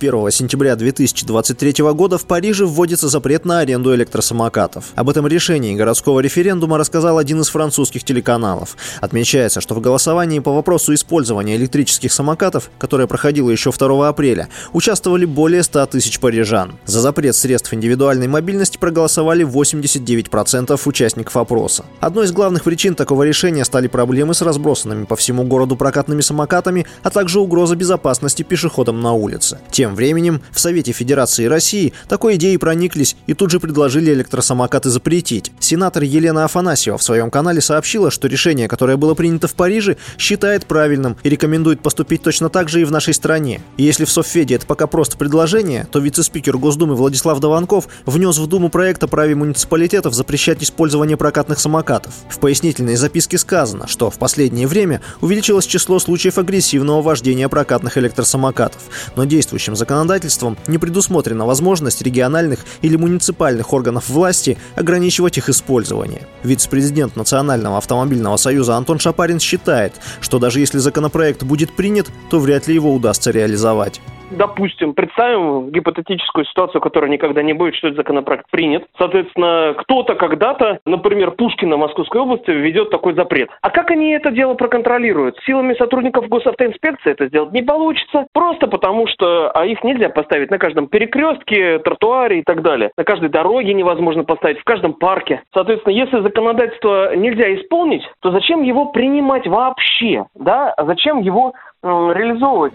1 сентября 2023 года в Париже вводится запрет на аренду электросамокатов. Об этом решении городского референдума рассказал один из французских телеканалов. Отмечается, что в голосовании по вопросу использования электрических самокатов, которое проходило еще 2 апреля, участвовали более 100 тысяч парижан. За запрет средств индивидуальной мобильности проголосовали 89% участников опроса. Одной из главных причин такого решения стали проблемы с разбросанными по всему городу прокатными самокатами, а также угроза безопасности пешеходам на улице. Тем временем в Совете Федерации России такой идеей прониклись и тут же предложили электросамокаты запретить. Сенатор Елена Афанасьева в своем канале сообщила, что решение, которое было принято в Париже, считает правильным и рекомендует поступить точно так же и в нашей стране. И если в Совфеде это пока просто предложение, то вице-спикер Госдумы Владислав Даванков внес в Думу проект о праве муниципалитетов запрещать использование прокатных самокатов. В пояснительной записке сказано, что в последнее время увеличилось число случаев агрессивного вождения прокатных электросамокатов, но действующим законодательством не предусмотрена возможность региональных или муниципальных органов власти ограничивать их использование. Вице-президент Национального автомобильного союза Антон Шапарин считает, что даже если законопроект будет принят, то вряд ли его удастся реализовать допустим, представим гипотетическую ситуацию, которая никогда не будет, что этот законопроект принят. Соответственно, кто-то когда-то, например, Пушкина Московской области введет такой запрет. А как они это дело проконтролируют? Силами сотрудников госавтоинспекции это сделать не получится, просто потому что а их нельзя поставить на каждом перекрестке, тротуаре и так далее. На каждой дороге невозможно поставить, в каждом парке. Соответственно, если законодательство нельзя исполнить, то зачем его принимать вообще? Да? Зачем его реализовывать?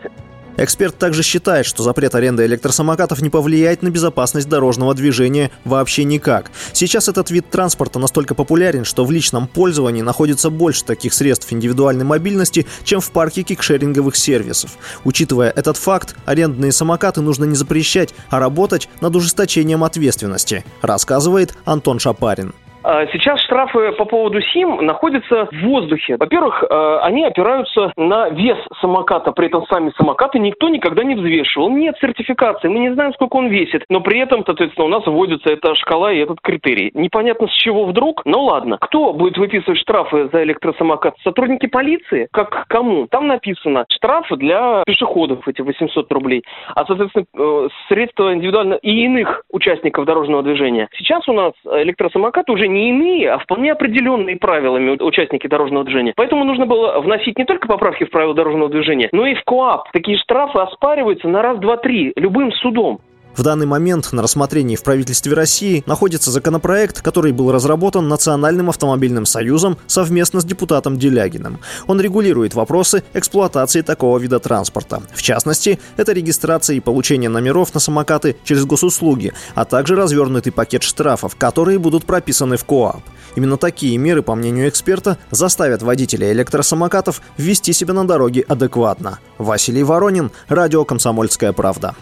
Эксперт также считает, что запрет аренды электросамокатов не повлияет на безопасность дорожного движения вообще никак. Сейчас этот вид транспорта настолько популярен, что в личном пользовании находится больше таких средств индивидуальной мобильности, чем в парке кикшеринговых сервисов. Учитывая этот факт, арендные самокаты нужно не запрещать, а работать над ужесточением ответственности, рассказывает Антон Шапарин. А сейчас штрафы по поводу СИМ находятся в воздухе. Во-первых, э, они опираются на вес самоката, при этом сами самокаты никто никогда не взвешивал. Нет сертификации, мы не знаем, сколько он весит, но при этом, соответственно, у нас вводится эта шкала и этот критерий. Непонятно с чего вдруг, но ладно. Кто будет выписывать штрафы за электросамокат? Сотрудники полиции? Как кому? Там написано штрафы для пешеходов, эти 800 рублей, а, соответственно, э, средства индивидуально и иных участников дорожного движения. Сейчас у нас электросамокаты уже не иные, а вполне определенные правилами участники дорожного движения. Поэтому нужно было вносить не только поправки в правила дорожного движения, но и в КОАП. Такие штрафы оспариваются на раз, два, три любым судом. В данный момент на рассмотрении в правительстве России находится законопроект, который был разработан Национальным автомобильным союзом совместно с депутатом Делягиным. Он регулирует вопросы эксплуатации такого вида транспорта. В частности, это регистрация и получение номеров на самокаты через госуслуги, а также развернутый пакет штрафов, которые будут прописаны в КОАП. Именно такие меры, по мнению эксперта, заставят водителей электросамокатов вести себя на дороге адекватно. Василий Воронин, Радио «Комсомольская правда».